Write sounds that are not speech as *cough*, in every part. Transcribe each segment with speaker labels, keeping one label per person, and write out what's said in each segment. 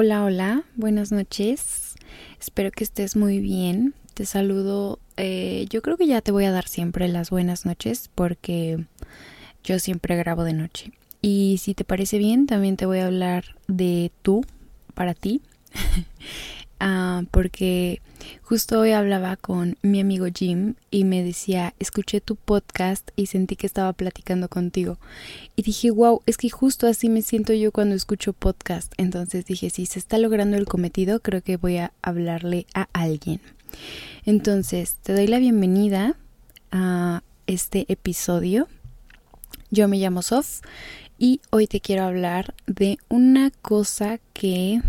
Speaker 1: Hola, hola, buenas noches. Espero que estés muy bien. Te saludo. Eh, yo creo que ya te voy a dar siempre las buenas noches porque yo siempre grabo de noche. Y si te parece bien, también te voy a hablar de tú, para ti. *laughs* Ah, porque justo hoy hablaba con mi amigo Jim y me decía, escuché tu podcast y sentí que estaba platicando contigo. Y dije, wow, es que justo así me siento yo cuando escucho podcast. Entonces dije, si se está logrando el cometido, creo que voy a hablarle a alguien. Entonces, te doy la bienvenida a este episodio. Yo me llamo Sof y hoy te quiero hablar de una cosa que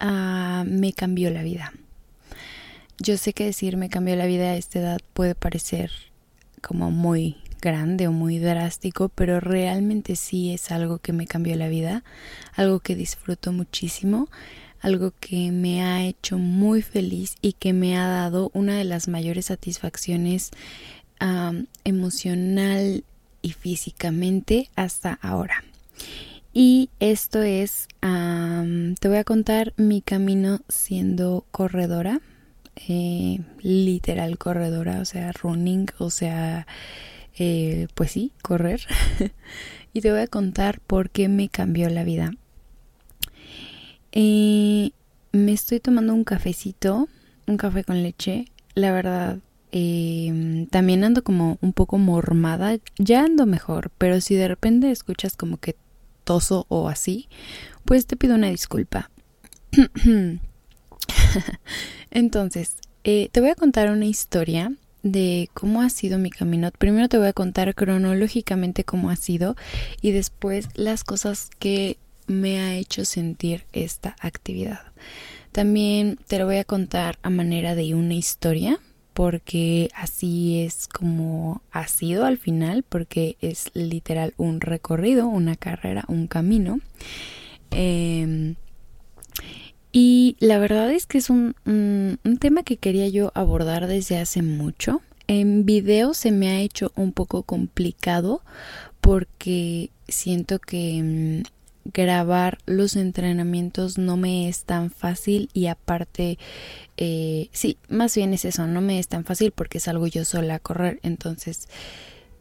Speaker 1: Ah, me cambió la vida. Yo sé que decir me cambió la vida a esta edad puede parecer como muy grande o muy drástico, pero realmente sí es algo que me cambió la vida, algo que disfruto muchísimo, algo que me ha hecho muy feliz y que me ha dado una de las mayores satisfacciones emocional y físicamente hasta ahora. Y esto es, te voy a contar mi camino siendo corredora, eh, literal corredora, o sea, running, o sea, eh, pues sí, correr. *laughs* y te voy a contar por qué me cambió la vida. Eh, me estoy tomando un cafecito, un café con leche. La verdad, también ando como un poco mormada. Ya ando mejor, pero si de repente escuchas como que o así, pues te pido una disculpa. *clears throat* Entonces, eh, te voy a contar una historia de cómo ha sido mi camino. Primero te voy a contar cronológicamente cómo ha sido y después las cosas que me ha hecho sentir esta actividad. También te lo voy a contar a manera de una historia porque así es como ha sido al final, porque es literal un recorrido, una carrera, un camino. Em, y la verdad es que es un, tema que quería yo abordar desde hace mucho. En video se me ha hecho un poco complicado porque siento que mm, grabar los entrenamientos no me es tan fácil y aparte eh, sí más bien es eso no me es tan fácil porque es algo yo sola a correr entonces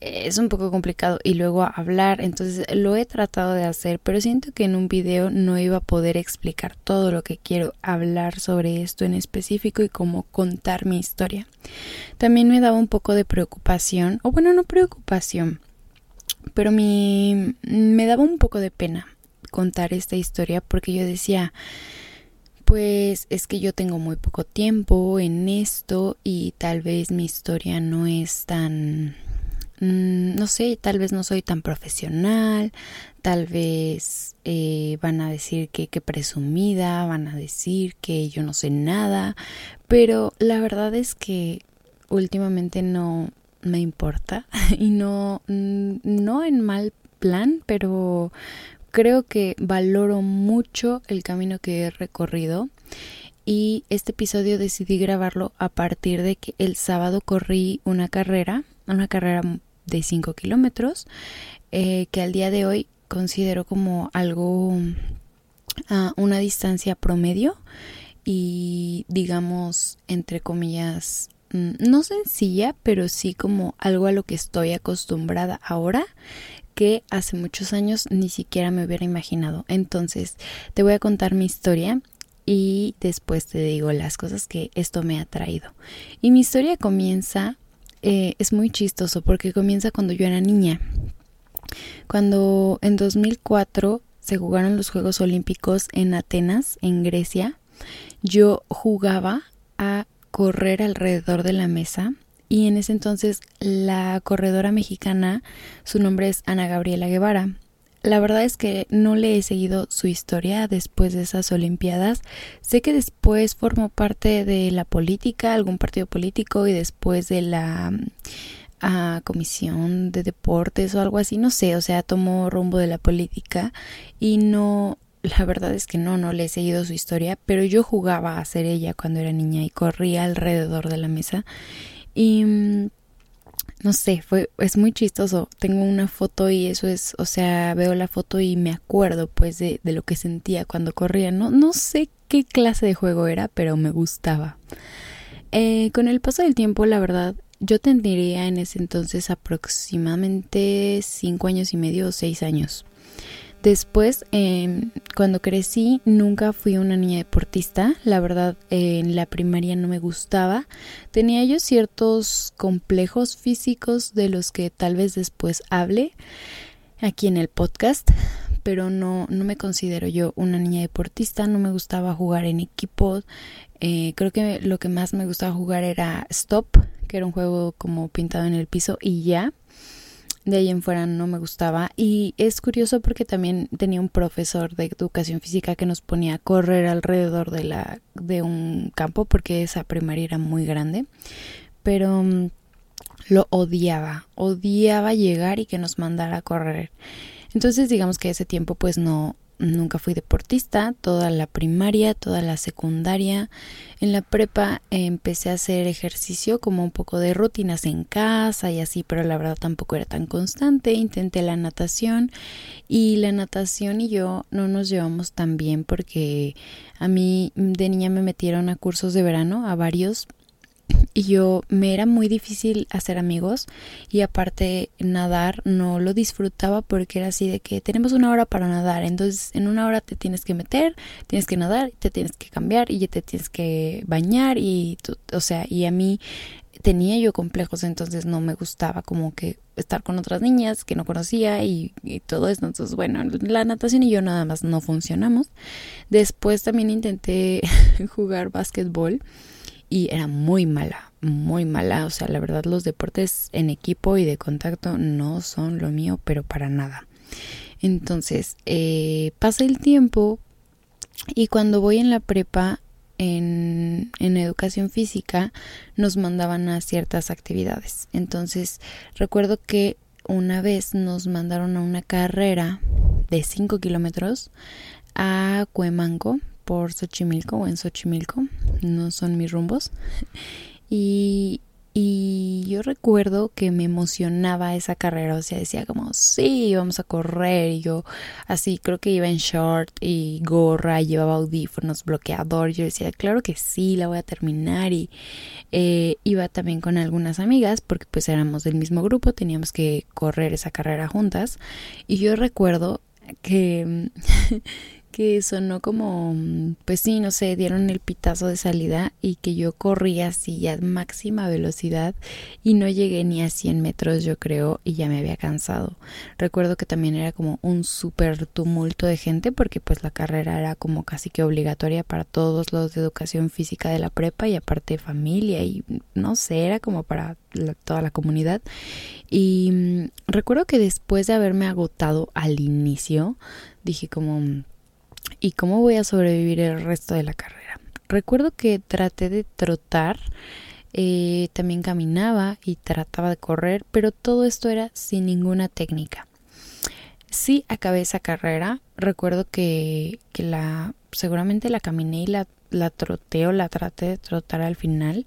Speaker 1: es un poco complicado. Y luego hablar entonces lo he tratado de hacer pero siento que en un video no iba a poder explicar todo lo que quiero hablar sobre esto en específico y cómo contar mi historia. También me daba un poco de preocupación o bueno no preocupación pero me daba un poco de pena contar esta historia porque yo decía, pues es que yo tengo muy poco tiempo en esto y tal vez mi historia no es tan, mm, no sé, tal vez no soy tan profesional, tal vez eh, van a decir que, que presumida, van a decir que yo no sé nada, pero la verdad es que últimamente no me importa *laughs* y no, mm, no en mal plan, pero creo que valoro mucho el camino que he recorrido y este episodio decidí grabarlo a partir de que el sábado corrí una carrera, una carrera de 5 kilómetros, eh, que al día de hoy considero como algo, a una distancia promedio y digamos, entre comillas, mm, no sencilla, pero sí como algo a lo que estoy acostumbrada ahora que hace muchos años ni siquiera me hubiera imaginado. Entonces, te voy a contar mi historia y después te digo las cosas que esto me ha traído. Y mi historia comienza, eh, es muy chistoso porque comienza cuando yo era niña. Cuando en 2004 se jugaron los Juegos Olímpicos en Atenas, en Grecia, yo jugaba a correr alrededor de la mesa y en ese entonces la corredora mexicana, su nombre es Ana Gabriela Guevara. La verdad es que no le he seguido su historia después de esas Olimpiadas. Sé que después formó parte de la política, algún partido político y después de la ah, comisión de deportes o algo así, no sé, o sea, tomó rumbo de la política y no, la verdad es que no, no le he seguido su historia, pero yo jugaba a ser ella cuando era niña y corría alrededor de la mesa y mm, no sé, fue, es muy chistoso. Tengo una foto y eso es, o sea, veo la foto y me acuerdo pues de, de lo que sentía cuando corría. No, no sé qué clase de juego era, pero me gustaba. Eh, con el paso del tiempo, la verdad, yo tendría en ese entonces aproximadamente cinco años y medio o seis años. Después, em, cuando crecí, nunca fui una niña deportista. La verdad, en la primaria no me gustaba. Tenía yo ciertos complejos físicos de los que tal vez después hable aquí en el podcast, pero no, no me considero yo una niña deportista. No me gustaba jugar en equipo. Eh, creo que lo que más me gustaba jugar era Stop, que era un juego como pintado en el piso y ya de ahí en fuera no me gustaba. Y es curioso porque también tenía un profesor de educación física que nos ponía a correr alrededor de la de un campo porque esa primaria era muy grande pero mm, lo odiaba odiaba llegar y que nos mandara a correr. Entonces digamos que ese tiempo pues no nunca fui deportista, toda la primaria, toda la secundaria. En la prepa empecé a hacer ejercicio como un poco de rutinas en casa y así, pero la verdad tampoco era tan constante. Intenté la natación y la natación y yo no nos llevamos tan bien porque a mí de niña me metieron a cursos de verano, a varios, y yo me era muy difícil hacer amigos y aparte nadar no lo disfrutaba porque era así de que tenemos una hora para nadar, entonces en una hora te tienes que meter, tienes que nadar, te tienes que cambiar y te tienes que bañar y o sea, y a mí tenía yo complejos, entonces no me gustaba como que estar con otras niñas que no conocía y, y, todo eso. Entonces, bueno, la natación y yo nada más no funcionamos. Después también intenté *laughs* jugar básquetbol y era muy mala, muy mala. O sea, la verdad los deportes en equipo y de contacto no son lo mío, pero para nada. Entonces, eh, pasa el tiempo y cuando voy en la prepa, en, en educación física, nos mandaban a ciertas actividades. Entonces, recuerdo que una vez nos mandaron a una carrera de 5 kilómetros a Cuemanco, por Xochimilco o en Xochimilco, no son mis rumbos. *laughs* Y, y yo recuerdo que me emocionaba esa carrera, o sea, decía como, sí, vamos a correr. Y yo así, creo que iba en short y gorra, llevaba audífonos, bloqueador. Yo decía, claro que sí, la voy a terminar. Y eh, iba también con algunas amigas, porque pues éramos del mismo grupo, teníamos que correr esa carrera juntas. Y yo recuerdo que *laughs* que sonó como, pues sí, no sé, dieron el pitazo de salida y que yo corría así a máxima velocidad y no llegué ni a 100 metros yo creo y ya me había cansado. Recuerdo que también era como un súper tumulto de gente porque pues la carrera era como casi que obligatoria para todos los de educación física de la prepa y aparte familia y no sé, era como para toda la comunidad. Y mm, recuerdo que después de haberme agotado al inicio, dije como ¿Y cómo voy a sobrevivir el resto de la carrera? Recuerdo que traté de trotar, eh, también caminaba y trataba de correr, pero todo esto era sin ninguna técnica. Sí acabé esa carrera, recuerdo que, que la seguramente la caminé y la, la troté o la traté de trotar al final,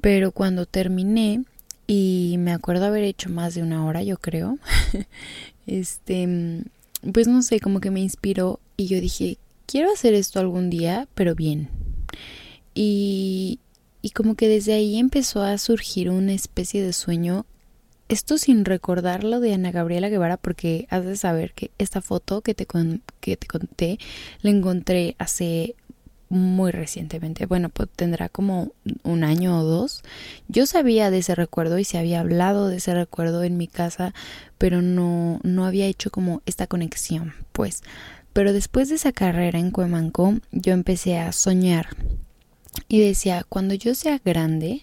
Speaker 1: pero cuando terminé y me acuerdo haber hecho más de una hora, yo creo, *laughs* este pues no sé, como que me inspiró y yo dije, quiero hacer esto algún día, pero bien. Y, y como que desde ahí empezó a surgir una especie de sueño. Esto sin recordar lo de Ana Gabriela Guevara, porque has de saber que esta foto que te, que te conté la encontré hace muy recientemente, bueno, pues tendrá como un año o dos. Yo sabía de ese recuerdo y se había hablado de ese recuerdo en mi casa, pero no, no había hecho como esta conexión, pues. Pero después de esa carrera en Cuemanco, yo empecé a soñar y decía, cuando yo sea grande,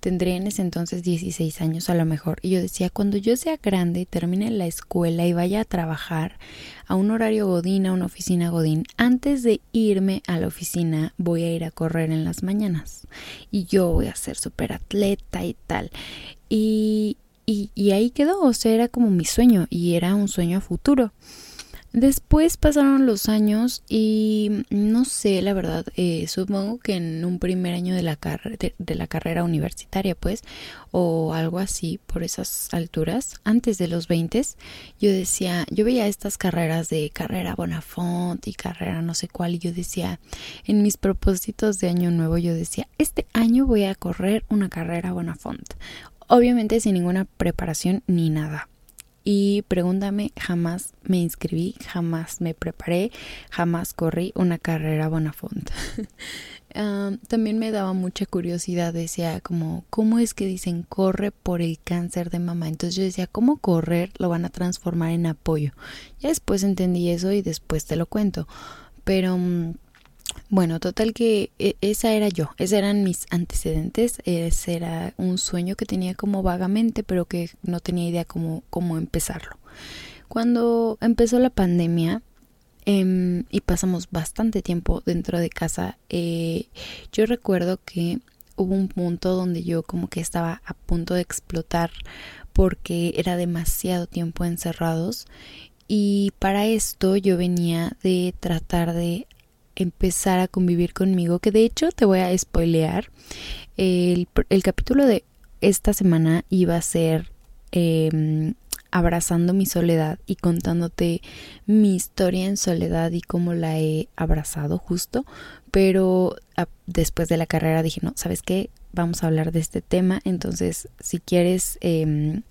Speaker 1: tendré en ese entonces 16 años a lo mejor. Y yo decía, cuando yo sea grande, termine la escuela y vaya a trabajar a un horario godín, a una oficina godín, antes de irme a la oficina voy a ir a correr en las mañanas. Y yo voy a ser súper atleta y tal. Y, y, y ahí quedó, o sea, era como mi sueño y era un sueño futuro. Después pasaron los años y no sé, la verdad, eh, supongo que en un primer año de la, de, la carrera universitaria, pues, o algo así por esas alturas, antes de los 20, yo decía, yo veía estas carreras de carrera Bonafont y carrera no sé cuál, y yo decía, en mis propósitos de año nuevo, yo decía, este año voy a correr una carrera Bonafont. Obviamente sin ninguna preparación ni nada y pregúntame, jamás me inscribí, jamás me preparé, jamás corrí una carrera Bonafont. *laughs* también me daba mucha curiosidad, decía como, ¿cómo es que dicen corre por el cáncer de mamá? Entonces yo decía, ¿cómo correr lo van a transformar en apoyo? Ya después entendí eso y después te lo cuento. Pero mm, bueno, total que e, esa era yo, esos eran mis antecedentes, ese era un sueño que tenía como vagamente, pero que no tenía idea cómo, cómo empezarlo. Cuando empezó la pandemia em, y pasamos bastante tiempo dentro de casa, eh, yo recuerdo que hubo un punto donde yo como que estaba a punto de explotar porque era demasiado tiempo encerrados y para esto yo venía de tratar de empezar a convivir conmigo, que de hecho te voy a spoilear. El, capítulo de esta semana iba a ser em, abrazando mi soledad y contándote mi historia en soledad y cómo la he abrazado justo, pero después de la carrera dije, no, ¿sabes qué? Vamos a hablar de este tema, entonces si quieres em,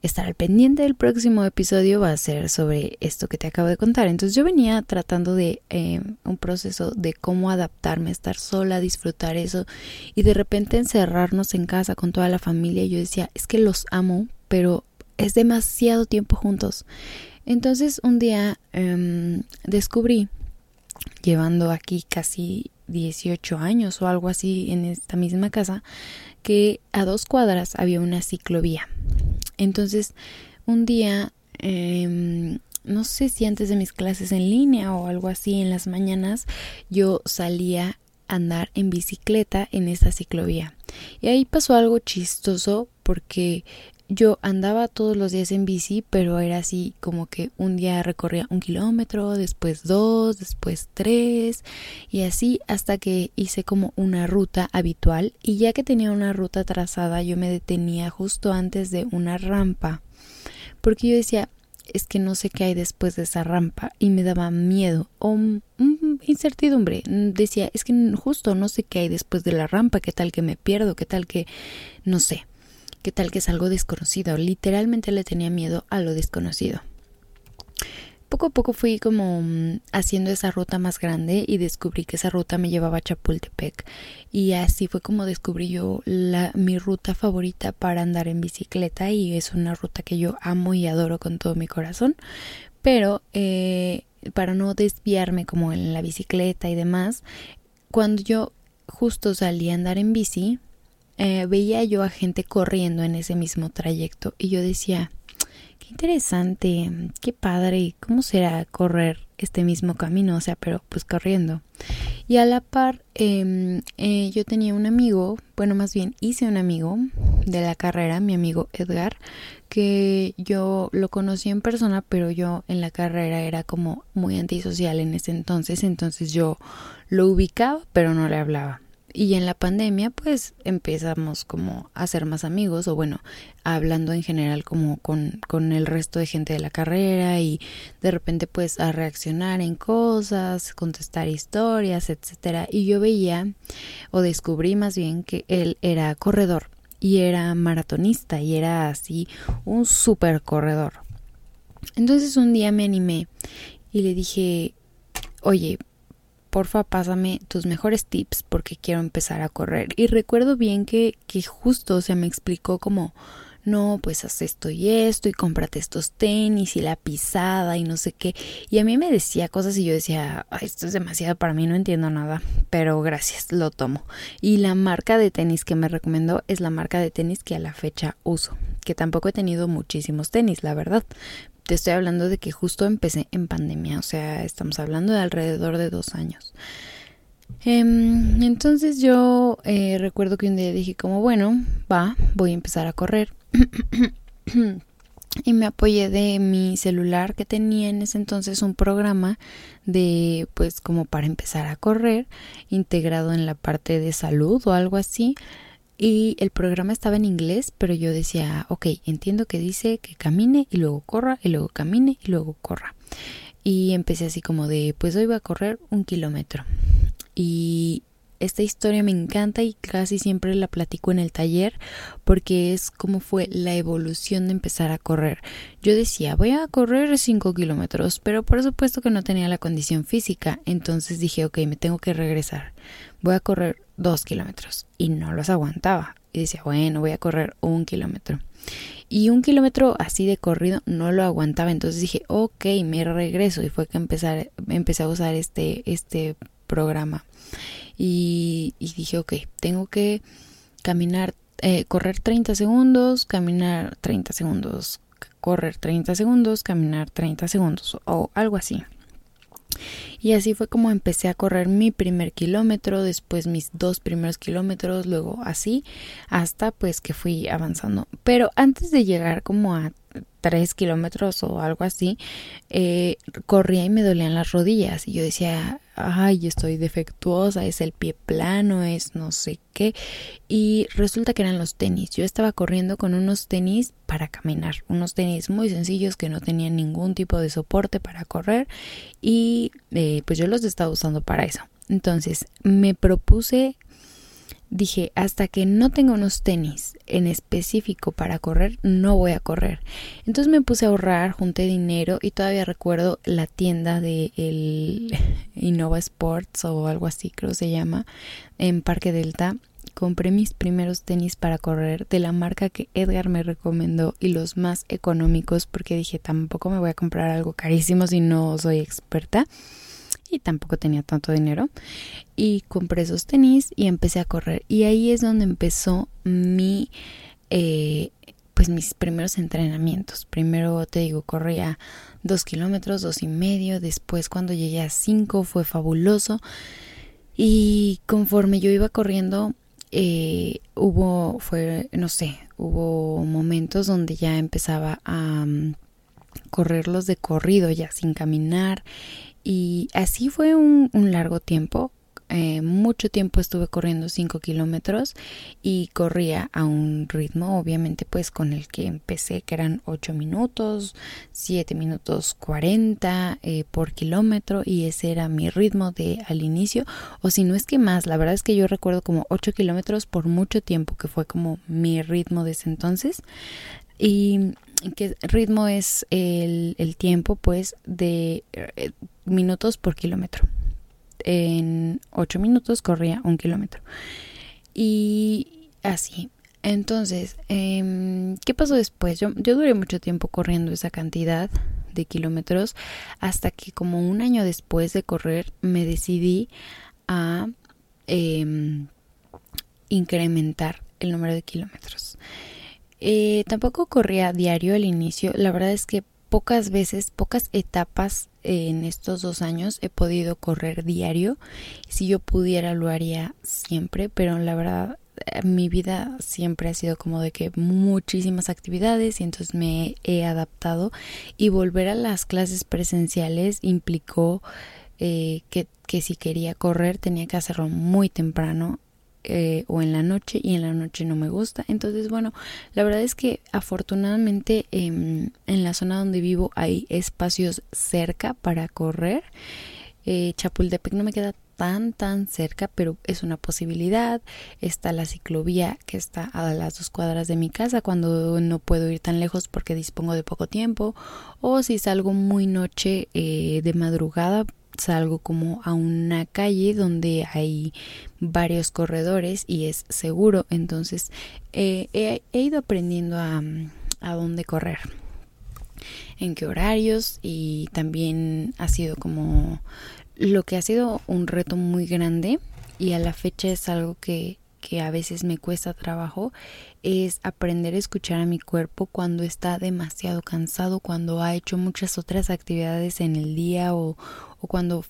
Speaker 1: estar al pendiente del próximo episodio va a ser sobre esto que te acabo de contar. Entonces yo venía tratando de em, un proceso de cómo adaptarme, estar sola, disfrutar eso y de repente encerrarnos en casa con toda la familia. Yo decía, es que los amo, pero es demasiado tiempo juntos. Entonces un día em, descubrí, llevando aquí casi 18 años o algo así en esta misma casa, que a dos cuadras había una ciclovía. Entonces un día, em, no sé si antes de mis clases en línea o algo así en las mañanas, yo salía a andar en bicicleta en esa ciclovía. Y ahí pasó algo chistoso porque yo andaba todos los días en bici, pero era así como que un día recorría un kilómetro, después dos, después tres, y así hasta que hice como una ruta habitual. Y ya que tenía una ruta trazada, yo me detenía justo antes de una rampa, porque yo decía, es que no sé qué hay después de esa rampa y me daba miedo o incertidumbre. Decía, es que justo no sé qué hay después de la rampa, qué tal que me pierdo, qué tal que no sé. ¿Qué tal que es algo desconocido? Literalmente le tenía miedo a lo desconocido. Poco a poco fui como mm, haciendo esa ruta más grande y descubrí que esa ruta me llevaba a Chapultepec y así fue como descubrí yo la, mi ruta favorita para andar en bicicleta y es una ruta que yo amo y adoro con todo mi corazón pero eh, para no desviarme como en la bicicleta y demás cuando yo justo salí a andar en bici eh, veía yo a gente corriendo en ese mismo trayecto y yo decía, qué interesante, qué padre, ¿cómo será correr este mismo camino? O sea, pero pues corriendo. Y a la par, em, eh, yo tenía un amigo, bueno, más bien hice un amigo de la carrera, mi amigo Edgar, que yo lo conocí en persona, pero yo en la carrera era como muy antisocial en ese entonces, entonces yo lo ubicaba, pero no le hablaba. Y en la pandemia pues empezamos como a ser más amigos o bueno, hablando en general como con, con el resto de gente de la carrera y de repente pues a reaccionar en cosas, contestar historias, etcétera. Y yo veía o descubrí más bien que él era corredor y era maratonista y era así un super corredor. Entonces un día me animé y le dije, oye, porfa pásame tus mejores tips porque quiero empezar a correr. Y recuerdo bien que, que justo se me explicó como, no, pues haz esto y esto y cómprate estos tenis y la pisada y no sé qué. Y a mí me decía cosas y yo decía, esto es demasiado para mí, no entiendo nada, pero gracias, lo tomo. Y la marca de tenis que me recomendó es la marca de tenis que a la fecha uso, que tampoco he tenido muchísimos tenis, la verdad, te estoy hablando de que justo empecé en pandemia, o sea, estamos hablando de alrededor de dos años. Em, entonces yo eh, recuerdo que un día dije como, bueno, va, voy a empezar a correr. *clears throat* y me apoyé de mi celular que tenía en ese entonces un programa de pues como para empezar a correr integrado en la parte de salud o algo así y el programa estaba en inglés pero yo decía ok entiendo que dice que camine y luego corra y luego camine y luego corra y empecé así como de pues hoy voy a correr un kilómetro y esta historia me encanta y casi siempre la platico en el taller porque es como fue la evolución de empezar a correr. Yo decía, voy a correr 5 kilómetros, pero por supuesto que no tenía la condición física, entonces dije, ok, me tengo que regresar. Voy a correr 2 kilómetros y no los aguantaba. Y decía, bueno, voy a correr un kilómetro. Y un kilómetro así de corrido no lo aguantaba. Entonces dije, ok, me regreso. Y fue que empezar, empecé a usar este, este programa y, dije, ok, tengo que caminar, eh, correr 30 segundos, caminar 30 segundos, correr 30 segundos, caminar 30 segundos o algo así. Y así fue como empecé a correr mi primer kilómetro, después mis dos primeros kilómetros, luego así, hasta pues que fui avanzando. Pero antes de llegar como a tres kilómetros o algo así, eh, corría y me dolían las rodillas. Y yo decía, ay, estoy defectuosa, es el pie plano, es no sé qué. Y resulta que eran los tenis. Yo estaba corriendo con unos tenis para caminar, unos tenis muy sencillos que no tenían ningún tipo de soporte para correr. Y eh, pues yo los estaba usando para eso. Entonces me propuse dije, hasta que no tenga unos tenis en específico para correr, no voy a correr. Entonces me puse a ahorrar, junté dinero y todavía recuerdo la tienda de el *laughs* Innova Sports o algo así, creo se llama, en Parque Delta. Compré mis primeros tenis para correr de la marca que Edgar me recomendó y los más económicos porque dije tampoco me voy a comprar algo carísimo si no soy experta y tampoco tenía tanto dinero y compré esos tenis y empecé a correr. Y ahí es donde empezó mi eh, pues mis primeros entrenamientos. Primero te digo corría dos kilómetros dos y medio. Después cuando llegué a cinco fue fabuloso. Y conforme yo iba corriendo eh, hubo fue no sé hubo momentos donde ya empezaba a mm, correrlos de corrido ya sin caminar y así fue un, largo tiempo. Eh, mucho tiempo estuve corriendo 5 kilómetros y corría a un ritmo obviamente pues con el que empecé que eran 8 minutos 7 minutos 40 eh, por kilómetro y ese era mi ritmo de al inicio o si no es que más la verdad es que yo recuerdo como 8 kilómetros por mucho tiempo que fue como mi ritmo desde entonces y que ritmo es el, el tiempo pues de eh, minutos por kilómetro. En 8 minutos corría un kilómetro. Y así. Entonces, eh, ¿qué pasó después? Yo, yo duré mucho tiempo corriendo esa cantidad de kilómetros hasta que como un año después de correr me decidí a eh, incrementar el número de kilómetros. Eh, tampoco corría diario al inicio. La verdad es que pocas veces, pocas etapas en estos dos años he podido correr diario. Si yo pudiera lo haría siempre, pero la verdad eh, mi vida siempre ha sido como de que muchísimas actividades y entonces me he adaptado y volver a las clases presenciales implicó eh, que, que si quería correr tenía que hacerlo muy temprano eh, o en la noche y en la noche no me gusta. Entonces, bueno, la verdad es que afortunadamente em, en la zona donde vivo hay espacios cerca para correr. Eh, Chapultepec no me queda tan tan cerca, pero es una posibilidad. Está la ciclovía que está a las dos cuadras de mi casa cuando no puedo ir tan lejos porque dispongo de poco tiempo. O si salgo muy noche eh, de madrugada, salgo como a una calle donde hay varios corredores y es seguro. Entonces he, ido aprendiendo a, a dónde correr, en qué horarios y también ha sido como lo que ha sido un reto muy grande y a la fecha es algo que que a veces me cuesta trabajo es aprender a escuchar a mi cuerpo cuando está demasiado cansado, cuando ha hecho muchas otras actividades en el día o, o cuando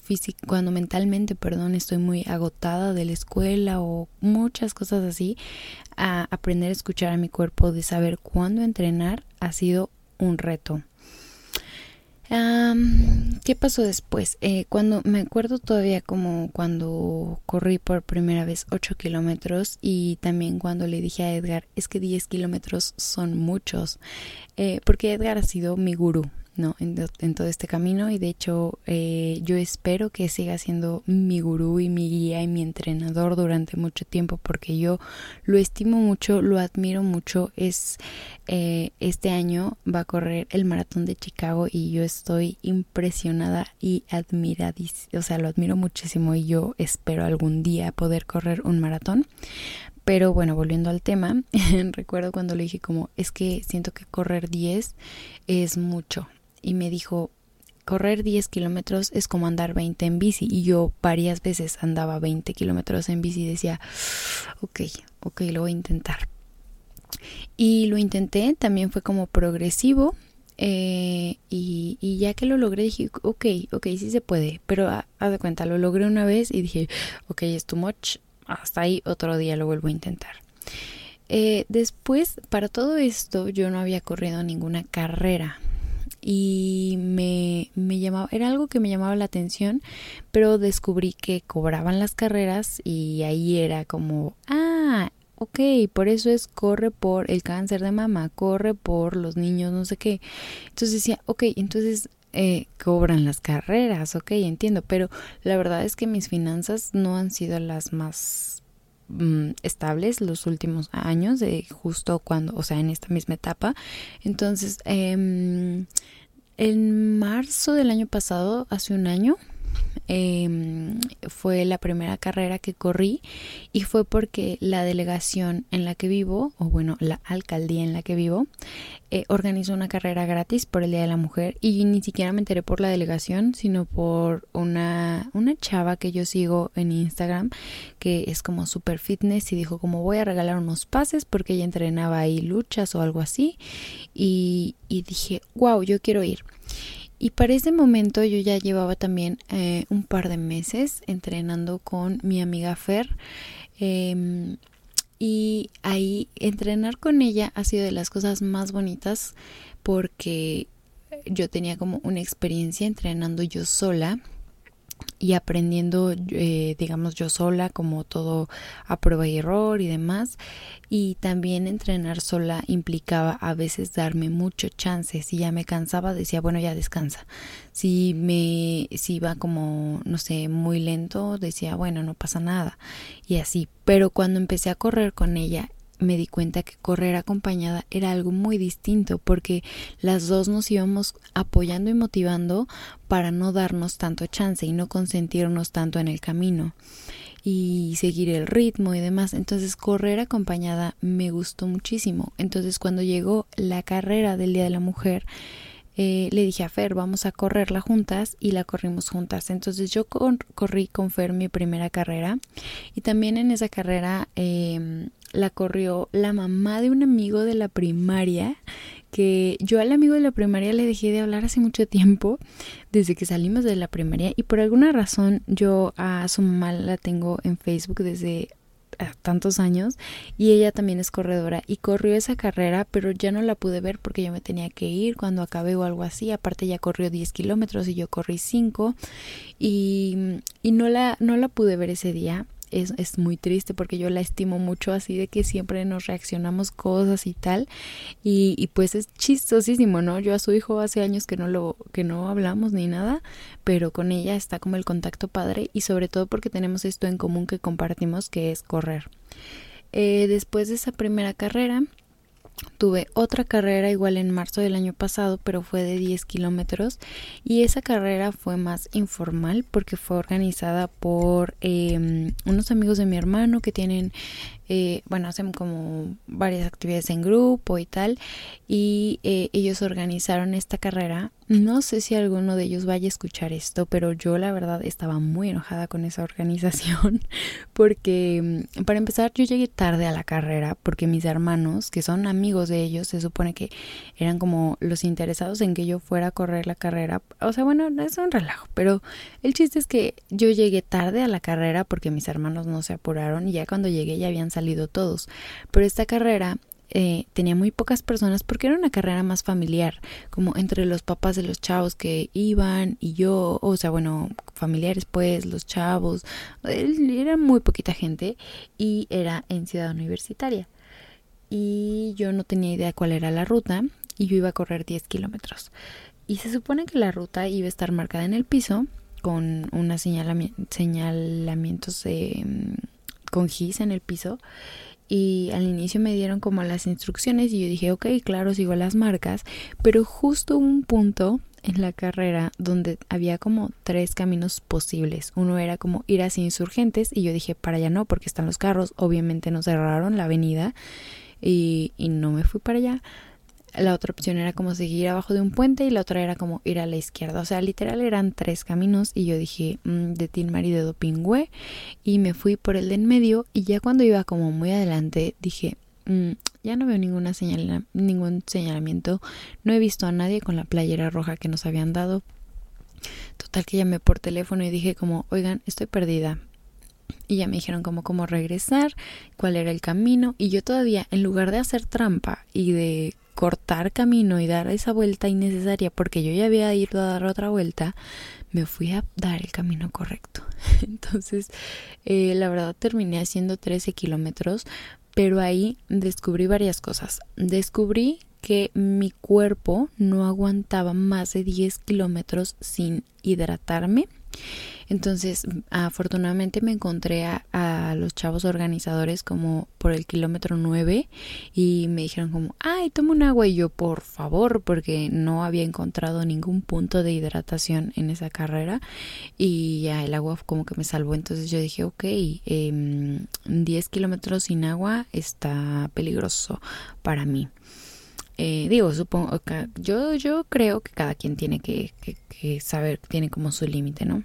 Speaker 1: cuando mentalmente, perdón, estoy muy agotada de la escuela o muchas cosas así, a aprender a escuchar a mi cuerpo, de saber cuándo entrenar ha sido un reto. ¿Qué pasó después? Eh, cuando me acuerdo todavía como cuando corrí por primera vez 8 kilómetros y también cuando le dije a Edgar es que 10 kilómetros son muchos, eh, porque Edgar ha sido mi gurú, ¿no? En, todo este camino y de hecho eh, yo espero que siga siendo mi gurú y mi guía y mi entrenador durante mucho tiempo porque yo lo estimo mucho, lo admiro mucho. Es eh, este año va a correr el maratón de Chicago y yo estoy impresionada y admiradísima, o sea, lo admiro muchísimo y yo espero algún día poder correr un maratón. Pero bueno, volviendo al tema, *laughs* recuerdo cuando le dije como es que siento que correr 10 es mucho, y me dijo, correr 10 kilómetros es como andar 20 en bici. Y yo varias veces andaba 20 kilómetros en bici y decía, ok, ok, lo voy a intentar. Y lo intenté, también fue como progresivo. Eh, y, ya que lo logré dije, ok, ok, sí se puede. Pero haz de cuenta, lo logré una vez y dije, ok, es too much. Hasta ahí otro día lo vuelvo a intentar. Eh, después, para todo esto, yo no había corrido ninguna carrera y me, me llamaba, era algo que me llamaba la atención, pero descubrí que cobraban las carreras y ahí era como, ah, ok, por eso es corre por el cáncer de mama, corre por los niños, no sé qué. Entonces decía, ok, entonces eh, cobran las carreras, ok, entiendo, pero la verdad es que mis finanzas no han sido las más mm, estables los últimos años, de justo cuando, o sea, en esta misma etapa. Entonces, eh, en marzo del año pasado, hace un año, Em, fue la primera carrera que corrí y fue porque la delegación en la que vivo, o bueno, la alcaldía en la que vivo, eh, organizó una carrera gratis por el Día de la Mujer y ni siquiera me enteré por la delegación, sino por una, una chava que yo sigo en Instagram que es como super fitness y dijo como voy a regalar unos pases porque ella entrenaba ahí luchas o algo así y, y dije, wow, yo quiero ir. Y para ese momento yo ya llevaba también eh, un par de meses entrenando con mi amiga Fer. Em, y ahí entrenar con ella ha sido de las cosas más bonitas porque yo tenía como una experiencia entrenando yo sola y aprendiendo, eh, digamos, yo sola, como todo a prueba y error y demás. Y también entrenar sola implicaba a veces darme mucho chance. Si ya me cansaba, decía, bueno, ya descansa. Si me, si iba como, no sé, muy lento, decía, bueno, no pasa nada. Y así. Pero cuando empecé a correr con ella, me di cuenta que correr acompañada era algo muy distinto porque las dos nos íbamos apoyando y motivando para no darnos tanto chance y no consentirnos tanto en el camino y seguir el ritmo y demás. Entonces correr acompañada me gustó muchísimo. Entonces cuando llegó la carrera del Día de la Mujer, eh, le dije a Fer, vamos a correrla juntas y la corrimos juntas. Entonces yo corrí con Fer mi primera carrera y también en esa carrera em, la corrió la mamá de un amigo de la primaria que yo al amigo de la primaria le dejé de hablar hace mucho tiempo, desde que salimos de la primaria y por alguna razón yo a su mamá la tengo en Facebook desde tantos años y ella también es corredora y corrió esa carrera pero ya no la pude ver porque yo me tenía que ir cuando acabé o algo así. Aparte ya corrió 10 kilómetros y yo corrí 5 y, y no la no la pude ver ese día es, es, muy triste porque yo la estimo mucho así de que siempre nos reaccionamos cosas y tal y, y, pues es chistosísimo, ¿no? Yo a su hijo hace años que no lo que no hablamos ni nada, pero con ella está como el contacto padre y sobre todo porque tenemos esto en común que compartimos que es correr. Eh, después de esa primera carrera Tuve otra carrera igual en marzo del año pasado, pero fue de 10 kilómetros y esa carrera fue más informal porque fue organizada por eh, unos amigos de mi hermano que tienen eh, bueno, hacen como varias actividades en grupo y tal, y eh, ellos organizaron esta carrera. No sé si alguno de ellos vaya a escuchar esto, pero yo la verdad estaba muy enojada con esa organización, *laughs* porque mm, para empezar yo llegué tarde a la carrera, porque mis hermanos, que son amigos de ellos, se supone que eran como los interesados en que yo fuera a correr la carrera. O sea, bueno, es un relajo, pero el chiste es que yo llegué tarde a la carrera porque mis hermanos no se apuraron y ya cuando llegué ya habían salido todos. Pero esta carrera eh, tenía muy pocas personas porque era una carrera más familiar, como entre los papás de los chavos que iban y yo, o sea, bueno, familiares pues, los chavos, era muy poquita gente y era en Ciudad Universitaria. Y yo no tenía idea cuál era la ruta y yo iba a correr 10 kilómetros. Y se supone que la ruta iba a estar marcada en el piso con unos señalamientos mm, con gis en el piso y al inicio me dieron como las instrucciones y yo dije, ok, claro, sigo las marcas, pero justo un punto en la carrera donde había como tres caminos posibles. Uno era como ir hacia insurgentes y yo dije, para allá no, porque están los carros, obviamente nos cerraron la avenida y, y no me fui para allá la otra opción era como seguir abajo de un puente y la otra era como ir a la izquierda. O sea, literal eran tres caminos y yo dije mm, de Tilmar y de Dopingüe y me fui por el de en medio y ya cuando iba como muy adelante dije mm, ya no veo ninguna señal, ningún señalamiento. No he visto a nadie con la playera roja que nos habían dado. Total que llamé por teléfono y dije como, oigan, estoy perdida. Y ya me dijeron cómo regresar, cuál era el camino. Y yo todavía, en lugar de hacer trampa y de cortar camino y dar esa vuelta innecesaria porque yo ya había ido a dar otra vuelta, me fui a dar el camino correcto. *laughs* Entonces, eh, la verdad terminé haciendo 13 kilómetros, pero ahí descubrí varias cosas. Descubrí que mi cuerpo no aguantaba más de 10 kilómetros sin hidratarme entonces, afortunadamente me encontré a, los chavos organizadores como por el kilómetro 9 y me dijeron como, ay, toma un agua y yo, por favor, porque no había encontrado ningún punto de hidratación en esa carrera y ya el agua como que me salvó. Entonces yo dije, ok, 10 em, kilómetros sin agua está peligroso para mí. Eh, digo, supongo, yo, yo creo que cada quien tiene que, que saber, tiene como su límite, ¿no?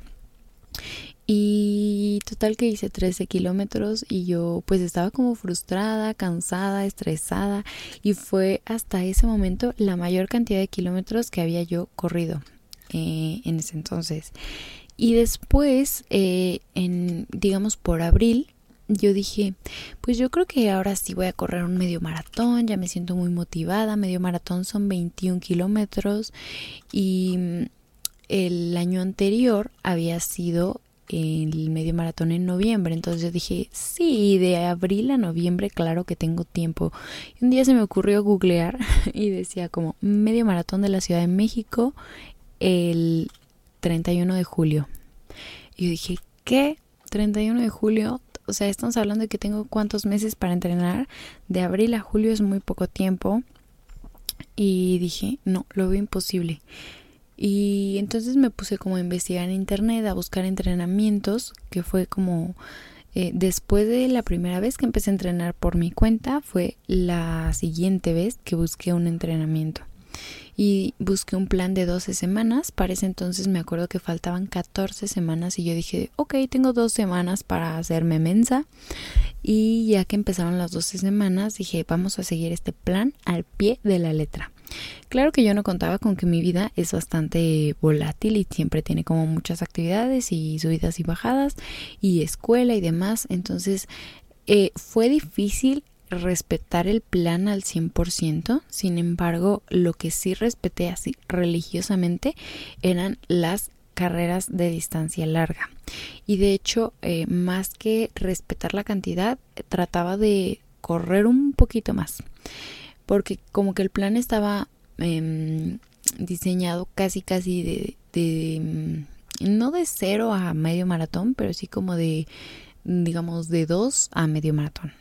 Speaker 1: Y total que hice 13 kilómetros y yo pues estaba como frustrada, cansada, estresada y fue hasta ese momento la mayor cantidad de kilómetros que había yo corrido eh, en ese entonces. Y después, eh, en digamos por abril, yo dije, pues yo creo que ahora sí voy a correr un medio maratón, ya me siento muy motivada, medio maratón son 21 kilómetros y el año anterior había sido el medio maratón en noviembre. Entonces yo dije, sí, de abril a noviembre, claro que tengo tiempo. Y un día se me ocurrió googlear *laughs* y decía como medio maratón de la Ciudad de México el 31 de julio. Y yo dije, ¿qué? 31 de julio. O sea, estamos hablando de que tengo cuántos meses para entrenar. De abril a julio es muy poco tiempo. Y dije, no, lo veo imposible. Y entonces me puse como a investigar en internet, a buscar entrenamientos, que fue como eh, después de la primera vez que empecé a entrenar por mi cuenta, fue la siguiente vez que busqué un entrenamiento. Y busqué un plan de 12 semanas. Para ese entonces me acuerdo que faltaban 14 semanas y yo dije, ok, tengo dos semanas para hacerme mensa. Y ya que empezaron las 12 semanas, dije, vamos a seguir este plan al pie de la letra. Claro que yo no contaba con que mi vida es bastante volátil y siempre tiene como muchas actividades y subidas y bajadas y escuela y demás. Entonces eh, fue difícil respetar el plan al 100%, sin embargo, lo que sí respeté así religiosamente eran las carreras de distancia larga. Y de hecho, eh, más que respetar la cantidad, trataba de correr un poquito más porque como que el plan estaba em, diseñado casi casi de, mm, no de cero a medio maratón, pero sí como de digamos de dos a medio maratón.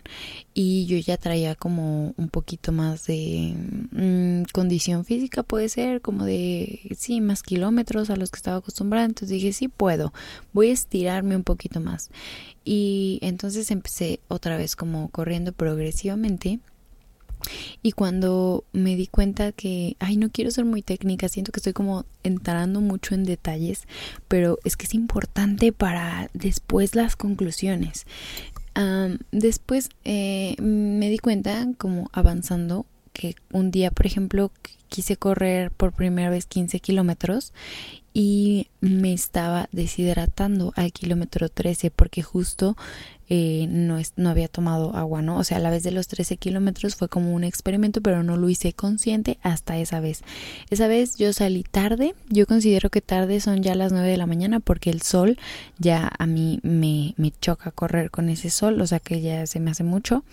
Speaker 1: Y yo ya traía como un poquito más de mm, condición física puede ser como de sí más kilómetros a los que estaba acostumbrada. Entonces dije sí puedo voy a estirarme un poquito más. Y entonces empecé otra vez como corriendo progresivamente y cuando me di cuenta que, ay, no quiero ser muy técnica, siento que estoy como entrando mucho en detalles, pero es que es importante para después las conclusiones. después eh, me di cuenta, como avanzando, que un día, por ejemplo, quise correr por primera vez 15 kilómetros y me estaba deshidratando al kilómetro 13 porque justo eh, no, no había tomado agua, ¿no? O sea, a la vez de los 13 kilómetros fue como un experimento, pero no lo hice consciente hasta esa vez. Esa vez yo salí tarde, yo considero que tarde son ya las 9 de la mañana porque el sol ya a mí me, me choca correr con ese sol, o sea que ya se me hace mucho.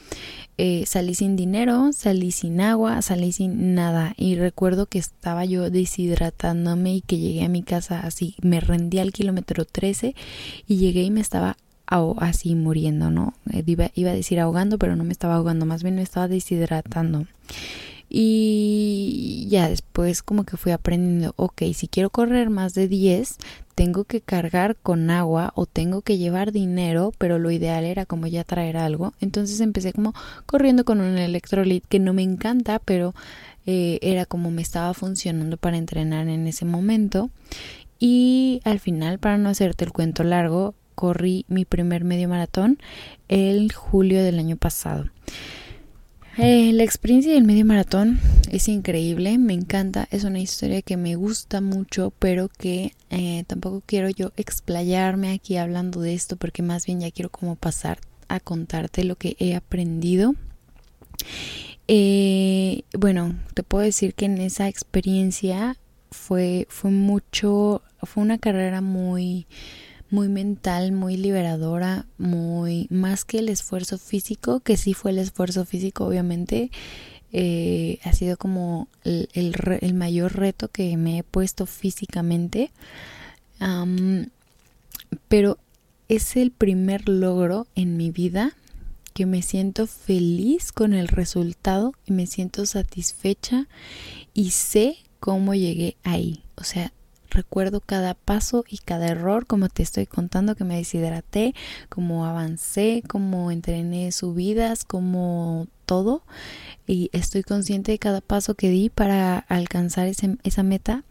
Speaker 1: Eh, salí sin dinero, salí sin agua, salí sin nada y recuerdo que estaba yo deshidratándome y que llegué a mi casa así, me rendí al kilómetro 13 y llegué y me estaba así muriendo, ¿no? Eh, iba, iba, a decir ahogando, pero no me estaba ahogando, más bien me estaba deshidratando. Y ya después como que fui aprendiendo, ok, si quiero correr más de 10, tengo que cargar con agua o tengo que llevar dinero, pero lo ideal era como ya traer algo. Entonces empecé como corriendo con un electrolit que no me encanta, pero eh, era como me estaba funcionando para entrenar en ese momento. Y al final, para no hacerte el cuento largo, corrí mi primer medio maratón el julio del año pasado. Eh, la experiencia del medio maratón es increíble, me encanta, es una historia que me gusta mucho, pero que eh, tampoco quiero yo explayarme aquí hablando de esto, porque más bien ya quiero como pasar a contarte lo que he aprendido. Eh, bueno, te puedo decir que en esa experiencia fue, fue mucho, fue una carrera muy, muy mental, muy liberadora, muy más que el esfuerzo físico, que sí fue el esfuerzo físico, obviamente, eh, ha sido como el, el, mayor reto que me he puesto físicamente. pero es el primer logro en mi vida que me siento feliz con el resultado y me siento satisfecha y sé cómo llegué ahí. O sea, recuerdo cada paso y cada error, como te estoy contando que me deshidraté, cómo avancé, cómo entrené subidas, como todo. Y estoy consciente de cada paso que di para alcanzar esa meta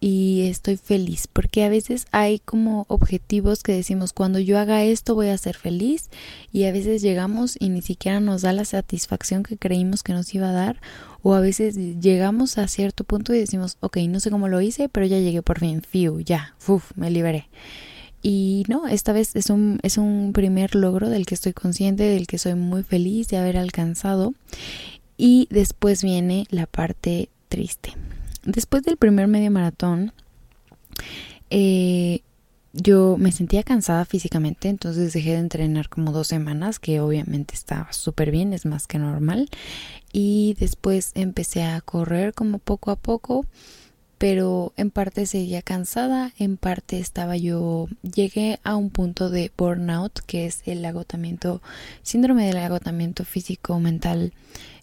Speaker 1: y estoy feliz porque a veces hay como objetivos que decimos cuando yo haga esto voy a ser feliz y a veces llegamos y ni siquiera nos da la satisfacción que creímos que nos iba a dar o a veces llegamos a cierto punto y decimos, ok, no sé cómo lo hice, pero ya llegué por fin, fiu, ya, uf, me liberé. Y no, esta vez es un, es un primer logro del que estoy consciente, del que soy muy feliz de haber alcanzado. Y después viene la parte triste. Después del primer medio maratón, eh, yo me sentía cansada físicamente, entonces dejé de entrenar como dos semanas, que obviamente estaba súper bien, es más que normal. Y después empecé a correr como poco a poco, pero en parte seguía cansada, en parte estaba yo, llegué a un punto de burnout, que es el agotamiento, síndrome del agotamiento físico, mental,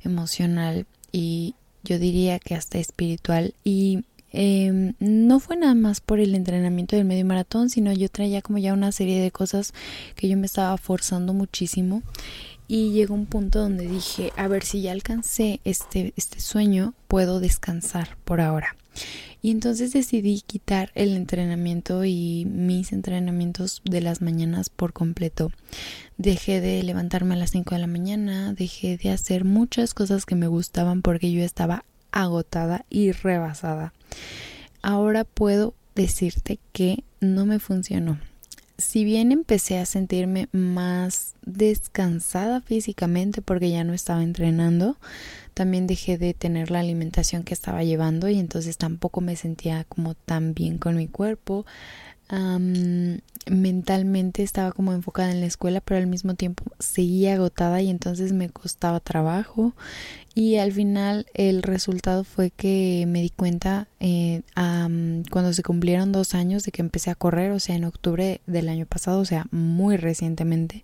Speaker 1: emocional y yo diría que hasta espiritual. Y Em, no fue nada más por el entrenamiento del medio maratón, sino yo traía como ya una serie de cosas que yo me estaba forzando muchísimo y llegó un punto donde dije, a ver si ya alcancé este, este sueño, puedo descansar por ahora. Y entonces decidí quitar el entrenamiento y mis entrenamientos de las mañanas por completo. Dejé de levantarme a las 5 de la mañana, dejé de hacer muchas cosas que me gustaban porque yo estaba agotada y rebasada. Ahora puedo decirte que no me funcionó. Si bien empecé a sentirme más descansada físicamente porque ya no estaba entrenando, también dejé de tener la alimentación que estaba llevando y entonces tampoco me sentía como tan bien con mi cuerpo mentalmente estaba como enfocada en la escuela, pero al mismo tiempo seguía agotada y entonces me costaba trabajo. Y al final el resultado fue que me di cuenta eh, cuando se cumplieron dos años de que empecé a correr, o sea, en octubre del año pasado, o sea, muy recientemente,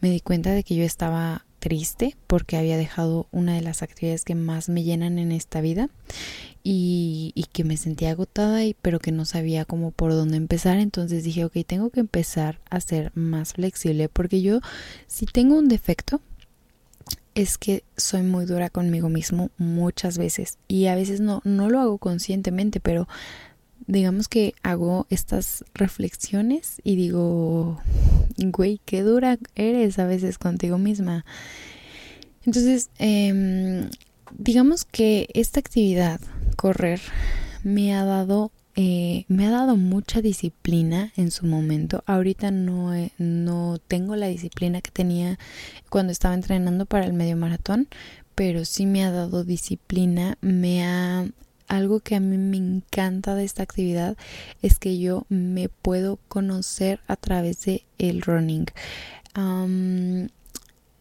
Speaker 1: me di cuenta de que yo estaba triste porque había dejado una de las actividades que más me llenan en esta vida y, que me sentía agotada y pero que no sabía cómo por dónde empezar. Entonces dije ok tengo que empezar a ser más flexible porque yo si tengo un defecto es que soy muy dura conmigo mismo muchas veces y a veces no no lo hago conscientemente pero digamos que hago estas reflexiones y digo güey qué dura eres a veces contigo misma entonces eh, digamos que esta actividad correr me ha dado eh, me ha dado mucha disciplina en su momento. Ahorita no, no tengo la disciplina que tenía cuando estaba entrenando para el medio maratón, pero sí me ha dado disciplina, me ha algo que a mí me encanta de esta actividad es que yo me puedo conocer a través de el running.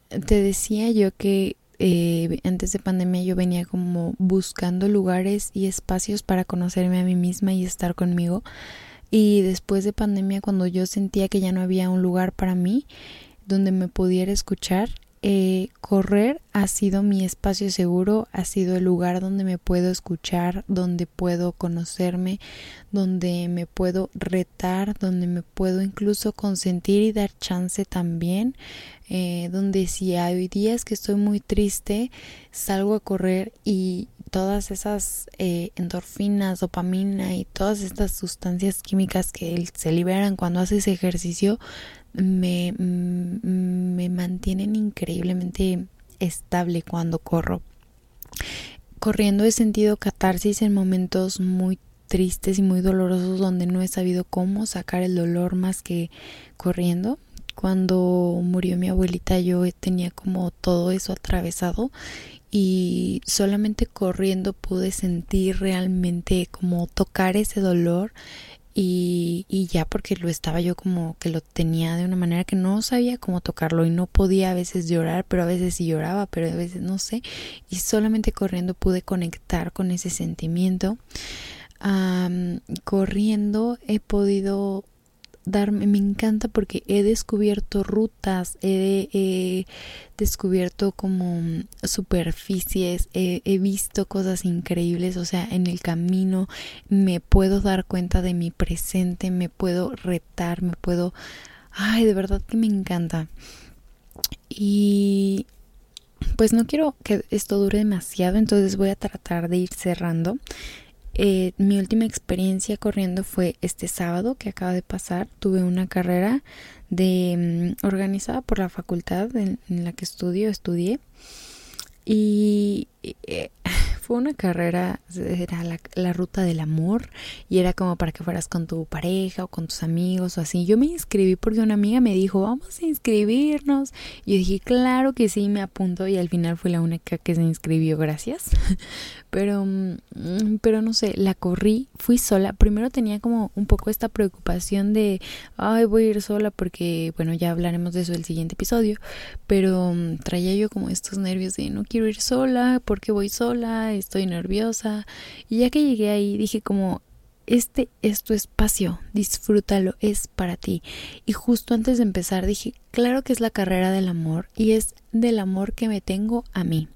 Speaker 1: te decía yo que eh, antes de pandemia yo venía como buscando lugares y espacios para conocerme a mí misma y estar conmigo. Y después de pandemia, cuando yo sentía que ya no había un lugar para mí donde me pudiera escuchar, eh, correr ha sido mi espacio seguro, ha sido el lugar donde me puedo escuchar, donde puedo conocerme, donde me puedo retar, donde me puedo incluso consentir y dar chance también, eh, donde si hay días que estoy muy triste, salgo a correr y todas esas eh, endorfinas, dopamina y todas estas sustancias químicas que se liberan cuando haces ejercicio me, mm, me mantienen increíblemente estable cuando corro. Corriendo he sentido catarsis en momentos muy tristes y muy dolorosos donde no he sabido cómo sacar el dolor más que corriendo. Cuando murió mi abuelita yo tenía como todo eso atravesado y solamente corriendo pude sentir realmente como tocar ese dolor y, y, ya porque lo estaba yo como que lo tenía de una manera que no sabía cómo tocarlo y no podía a veces llorar, pero a veces sí lloraba, pero a veces no sé, y solamente corriendo pude conectar con ese sentimiento. corriendo he podido darme, me encanta porque he descubierto rutas, he, descubierto como superficies, he, visto cosas increíbles, o sea, en el camino me puedo dar cuenta de mi presente, me puedo retar, me puedo, ay, de verdad que me encanta. Y pues no quiero que esto dure demasiado, entonces voy a tratar de ir cerrando. Eh, mi última experiencia corriendo fue este sábado que acaba de pasar. Tuve una carrera de mm, organizada por la facultad en, la que estudio, estudié. Y eh, *laughs* fue una carrera, era la, ruta del amor y era como para que fueras con tu pareja o con tus amigos o así. Yo me inscribí porque una amiga me dijo, vamos a inscribirnos. Y yo dije, claro que sí, me apunto y al final fue la única que se inscribió, gracias. *laughs* pero, mm, pero no sé, la corrí, fui sola. Primero tenía como un poco esta preocupación de, ay, voy a ir sola porque, bueno, ya hablaremos de eso el siguiente episodio, pero mm, traía yo como estos nervios de no quiero ir sola, porque voy sola, estoy nerviosa. Y ya que llegué ahí, dije como, este es tu espacio, disfrútalo, es para ti. Y justo antes de empezar dije, claro que es la carrera del amor y es del amor que me tengo a mí.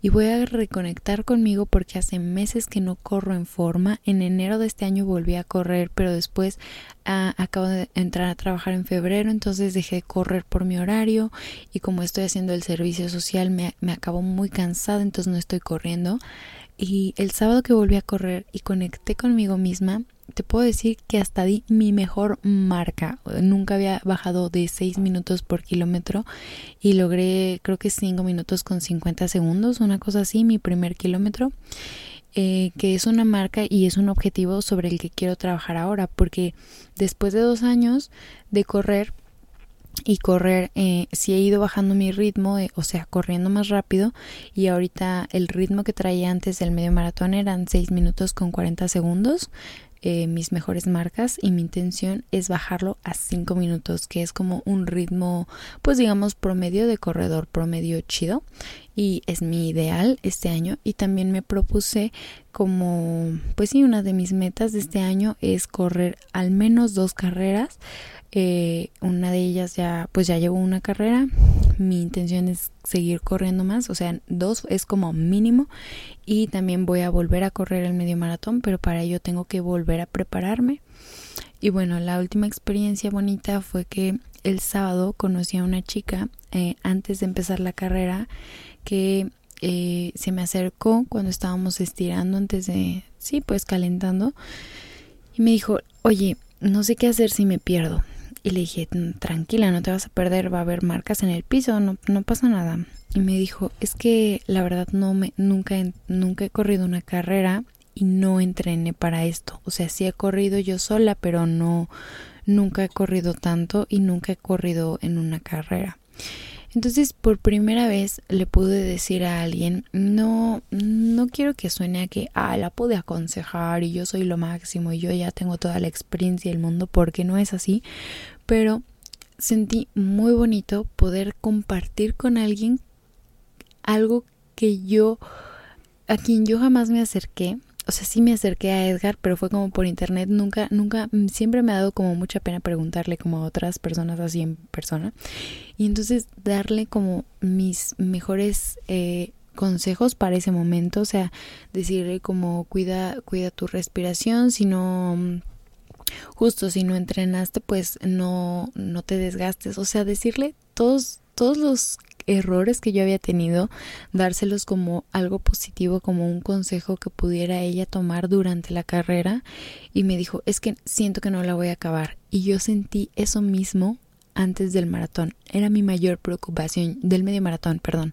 Speaker 1: Y voy a reconectar conmigo porque hace meses que no corro en forma. En enero de este año volví a correr, pero después ah, acabo de entrar a trabajar en febrero, entonces dejé de correr por mi horario y como estoy haciendo el servicio social me, me acabo muy cansada, entonces no estoy corriendo. Y el sábado que volví a correr y conecté conmigo misma, te puedo decir que hasta di mi mejor marca. Nunca había bajado de 6 minutos por kilómetro y logré creo que 5 minutos con 50 segundos, una cosa así, mi primer kilómetro. Eh, que es una marca y es un objetivo sobre el que quiero trabajar ahora, porque después de dos años de correr, y correr, eh, si he ido bajando mi ritmo, o sea, corriendo más rápido y ahorita el ritmo que traía antes del medio maratón eran 6 minutos con 40 segundos, eh, mis mejores marcas y mi intención es bajarlo a 5 minutos, que es como un ritmo, pues digamos, promedio de corredor, promedio chido y es mi ideal este año. Y también me propuse como, pues sí, una de mis metas de este año es correr al menos dos carreras eh, una de ellas ya, pues ya llevo una carrera. Mi intención es seguir corriendo más, o sea, dos es como mínimo. Y también voy a volver a correr el medio maratón, pero para ello tengo que volver a prepararme. Y bueno, la última experiencia bonita fue que el sábado conocí a una chica eh, antes de empezar la carrera que eh, se me acercó cuando estábamos estirando antes de, sí, pues calentando. Y me dijo, oye, no sé qué hacer si me pierdo. Y le dije, mm, tranquila, no te vas a perder, va a haber marcas en el piso, no, no pasa nada. Y me dijo, es que la verdad no me, nunca, nunca he corrido una carrera y no entrené para esto. O sea, sí he corrido yo sola, pero no, nunca he corrido tanto y nunca he corrido en una carrera. Entonces, por primera vez le pude decir a alguien, no, no quiero que suene a que, ah, la pude aconsejar y yo soy lo máximo y yo ya tengo toda la experiencia del mundo, porque no es así, pero sentí muy bonito poder compartir con alguien algo que yo, a quien yo jamás me acerqué, o sea, sí me acerqué a Edgar, pero fue como por internet, nunca, nunca, siempre me ha dado como mucha pena preguntarle como a otras personas así en persona. Y entonces darle como mis mejores eh, consejos para ese momento, o sea, decirle como cuida, cuida tu respiración, si no mm, justo si no entrenaste, pues no, no te desgastes. O sea, decirle todos, todos los errores que yo había tenido, dárselos como algo positivo, como un consejo que pudiera ella tomar durante la carrera. Y me dijo, es que siento que no la voy a acabar. Y yo sentí eso mismo antes del maratón. Era mi mayor preocupación, del medio maratón, perdón.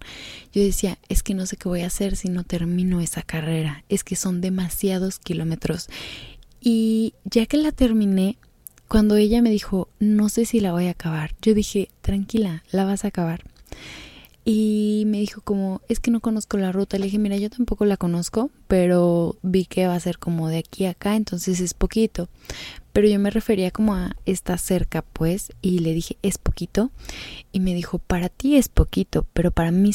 Speaker 1: Yo decía, es que no sé qué voy a hacer si no termino esa carrera. Es que son demasiados kilómetros. Y ya que la terminé, cuando ella me dijo, no sé si la voy a acabar, yo dije, tranquila, la vas a acabar. Y me dijo como, es que no conozco la ruta. Le dije, mira, yo tampoco la conozco, pero vi que va a ser como de aquí a acá, entonces es poquito. Pero yo me refería como a está cerca, pues, y le dije, es poquito. Y me dijo, para ti es poquito, pero para mí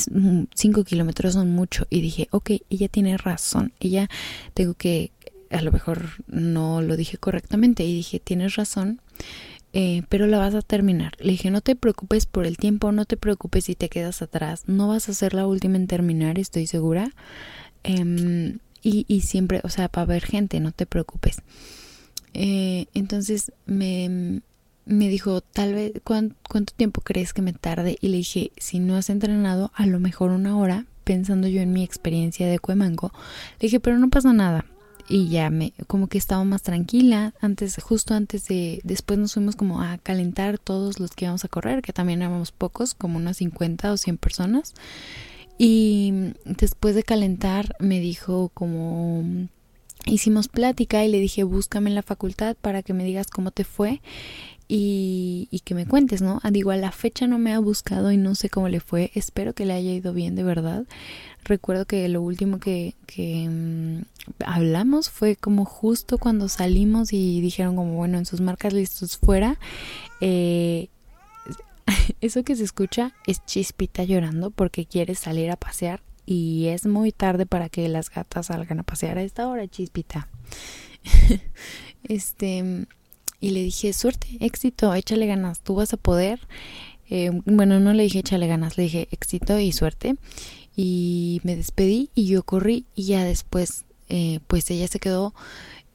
Speaker 1: cinco kilómetros son mucho. Y dije, ok, ella tiene razón. Ella tengo que a lo mejor no lo dije correctamente y dije, tienes razón, eh, pero la vas a terminar. Le dije, no te preocupes por el tiempo, no te preocupes si te quedas atrás, no vas a ser la última en terminar, estoy segura. Em, y, y, siempre, o sea, para ver gente, no te preocupes. Eh, entonces me, me dijo, tal vez, ¿cuánto tiempo crees que me tarde? Y le dije, si no has entrenado, a lo mejor una hora, pensando yo en mi experiencia de Cuemango. Le dije, pero no pasa nada, y ya me como que estaba más tranquila. Antes justo antes de después nos fuimos como a calentar todos los que íbamos a correr que también éramos pocos como unas 50 o 100 personas. Y después de calentar me dijo como hicimos plática y le dije búscame en la facultad para que me digas cómo te fue y, que me cuentes, ¿no? Ah, digo, a la fecha no me ha buscado y no sé cómo le fue. Espero que le haya ido bien, de verdad. Recuerdo que lo último que, que mm, hablamos fue como justo cuando salimos y dijeron como, bueno, en sus marcas listos fuera. Eh, *laughs* eso que se escucha es Chispita llorando porque quiere salir a pasear y es muy tarde para que las gatas salgan a pasear a esta hora, Chispita. *laughs* este y le dije, suerte, éxito, échale ganas, tú vas a poder. Eh, bueno, no le dije échale ganas, le dije éxito y suerte. Y me despedí y yo corrí y ya después, eh, pues ella se quedó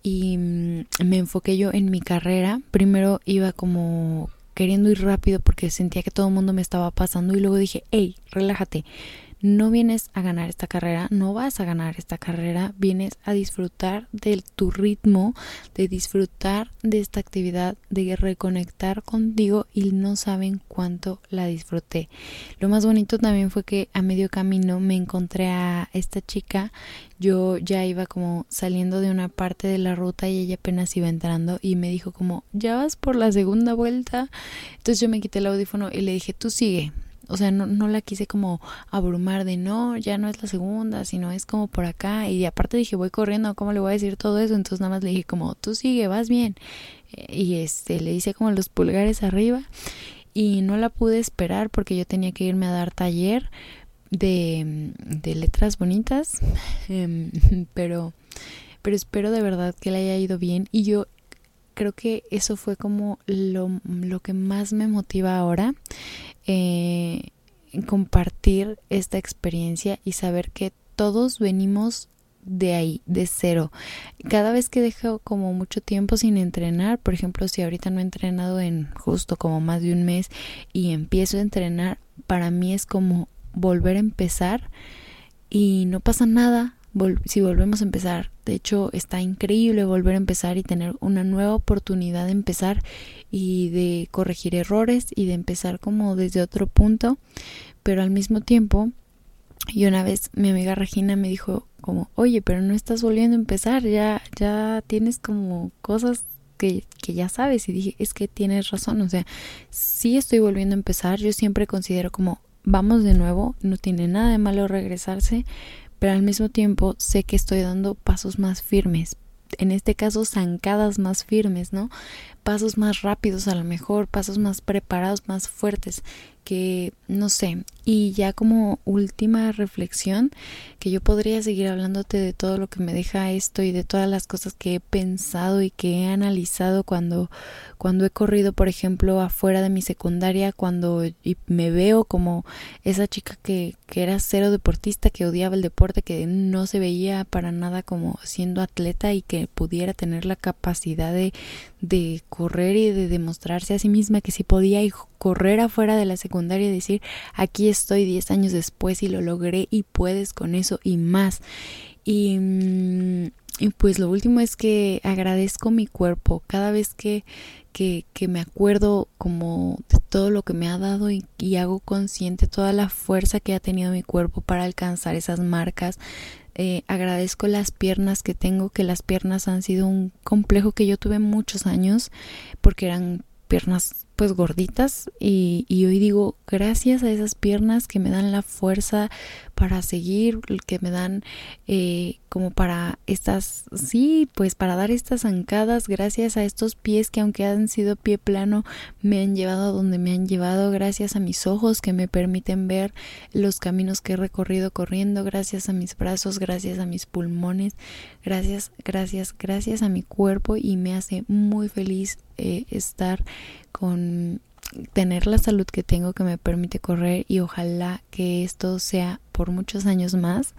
Speaker 1: y mm, me enfoqué yo en mi carrera. Primero iba como queriendo ir rápido porque sentía que todo el mundo me estaba pasando y luego dije, hey, relájate, no vienes a ganar esta carrera, no vas a ganar esta carrera, vienes a disfrutar de tu ritmo, de disfrutar de esta actividad, de reconectar contigo y no saben cuánto la disfruté. Lo más bonito también fue que a medio camino me encontré a esta chica, yo ya iba como saliendo de una parte de la ruta y ella apenas iba entrando y me dijo como, ya vas por la segunda vuelta. Entonces yo me quité el audífono y le dije, tú sigue, o sea, no, no la quise como abrumar de no, ya no es la segunda, sino es como por acá. Y aparte dije, voy corriendo, ¿cómo le voy a decir todo eso? Entonces nada más le dije como, tú sigue, vas bien. Eh, y este, le hice como los pulgares arriba. Y no la pude esperar porque yo tenía que irme a dar taller de, de letras bonitas. *laughs* Em, pero, pero espero de verdad que le haya ido bien. Y yo creo que eso fue como lo, lo que más me motiva ahora eh, compartir esta experiencia y saber que todos venimos de ahí, de cero. Cada vez que dejo como mucho tiempo sin entrenar, por ejemplo, si ahorita no he entrenado en justo como más de un mes y empiezo a entrenar, para mí es como volver a empezar y no pasa nada, si volvemos a empezar. De hecho, está increíble volver a empezar y tener una nueva oportunidad de empezar y de corregir errores y de empezar como desde otro punto. Pero al mismo tiempo, y una vez mi amiga Regina me dijo como, oye, pero no estás volviendo a empezar, ya, ya tienes como cosas que, que, ya sabes. Y dije, es que tienes razón, o sea, sí estoy volviendo a empezar, yo siempre considero como, vamos de nuevo, no tiene nada de malo regresarse, pero al mismo tiempo sé que estoy dando pasos más firmes, en este caso zancadas más firmes, ¿no? Pasos más rápidos a lo mejor, pasos más preparados, más fuertes que no sé. Y ya como última reflexión, que yo podría seguir hablándote de todo lo que me deja esto y de todas las cosas que he pensado y que he analizado cuando cuando he corrido, por ejemplo, afuera de mi secundaria, cuando me veo como esa chica que, que era cero deportista, que odiaba el deporte, que no se veía para nada como siendo atleta y que pudiera tener la capacidad de, de correr y de demostrarse a sí misma que sí podía y correr afuera de la secundaria y decir aquí estoy 10 años después y lo logré y puedes con eso y más. Y, mm, y pues lo último es que agradezco mi cuerpo cada vez que, que, me acuerdo como de todo lo que me ha dado y, y, hago consciente toda la fuerza que ha tenido mi cuerpo para alcanzar esas marcas. Eh, agradezco las piernas que tengo, que las piernas han sido un complejo que yo tuve muchos años porque eran piernas pues gorditas y, y, hoy digo gracias a esas piernas que me dan la fuerza para seguir que me dan eh, como para estas sí pues para dar estas zancadas gracias a estos pies que aunque han sido pie plano me han llevado a donde me han llevado gracias a mis ojos que me permiten ver los caminos que he recorrido corriendo gracias a mis brazos gracias a mis pulmones gracias gracias gracias a mi cuerpo y me hace muy feliz eh, estar con tener la salud que tengo que me permite correr y ojalá que esto sea por muchos años más.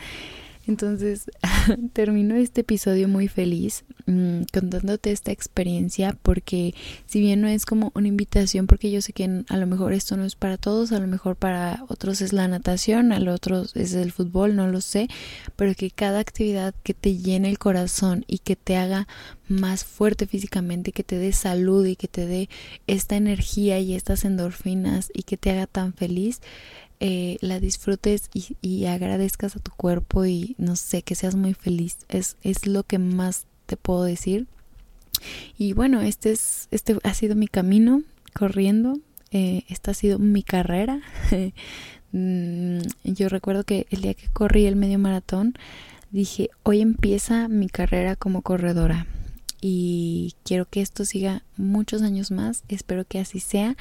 Speaker 1: Entonces, *laughs* termino este episodio muy feliz mmm, contándote esta experiencia porque si bien no es como una invitación porque yo sé que a lo mejor esto no es para todos, a lo mejor para otros es la natación, a otros es el fútbol, no lo sé, pero que cada actividad que te llene el corazón y que te haga más fuerte físicamente, que te dé salud y que te dé esta energía y estas endorfinas y que te haga tan feliz, eh, la disfrutes y, agradezcas a tu cuerpo y no sé, que seas muy feliz. Es, es lo que más te puedo decir. Y bueno, este, es, este ha sido mi camino corriendo. Eh, esta ha sido mi carrera. *laughs* Mm, yo recuerdo que el día que corrí el medio maratón, dije, hoy empieza mi carrera como corredora. Y quiero que esto siga muchos años más. Espero que así sea.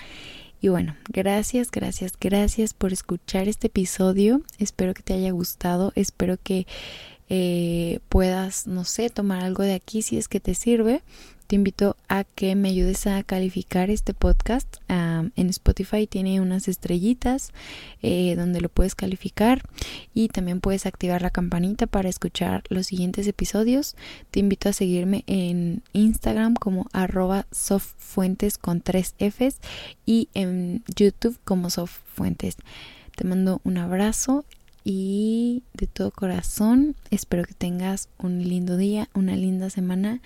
Speaker 1: Y bueno, gracias, gracias, gracias por escuchar este episodio. Espero que te haya gustado. Espero que eh, puedas, no sé, tomar algo de aquí si es que te sirve te invito a que me ayudes a calificar este podcast. en Spotify tiene unas estrellitas eh, donde lo puedes calificar y también puedes activar la campanita para escuchar los siguientes episodios. Te invito a seguirme en Instagram como arroba softfuentes con tres Fs y en YouTube como softfuentes. Te mando un abrazo y de todo corazón espero que tengas un lindo día, una linda semana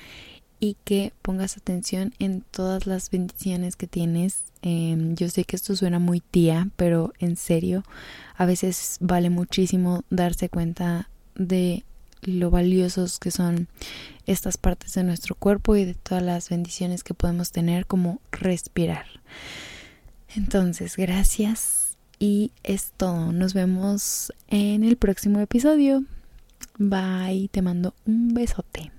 Speaker 1: y que pongas atención en todas las bendiciones que tienes. Eh, yo sé que esto suena muy tía, pero en serio, a veces vale muchísimo darse cuenta de lo valiosos que son estas partes de nuestro cuerpo y de todas las bendiciones que podemos tener como respirar. Entonces, gracias y es todo. Nos vemos en el próximo episodio. Bye, te mando un besote.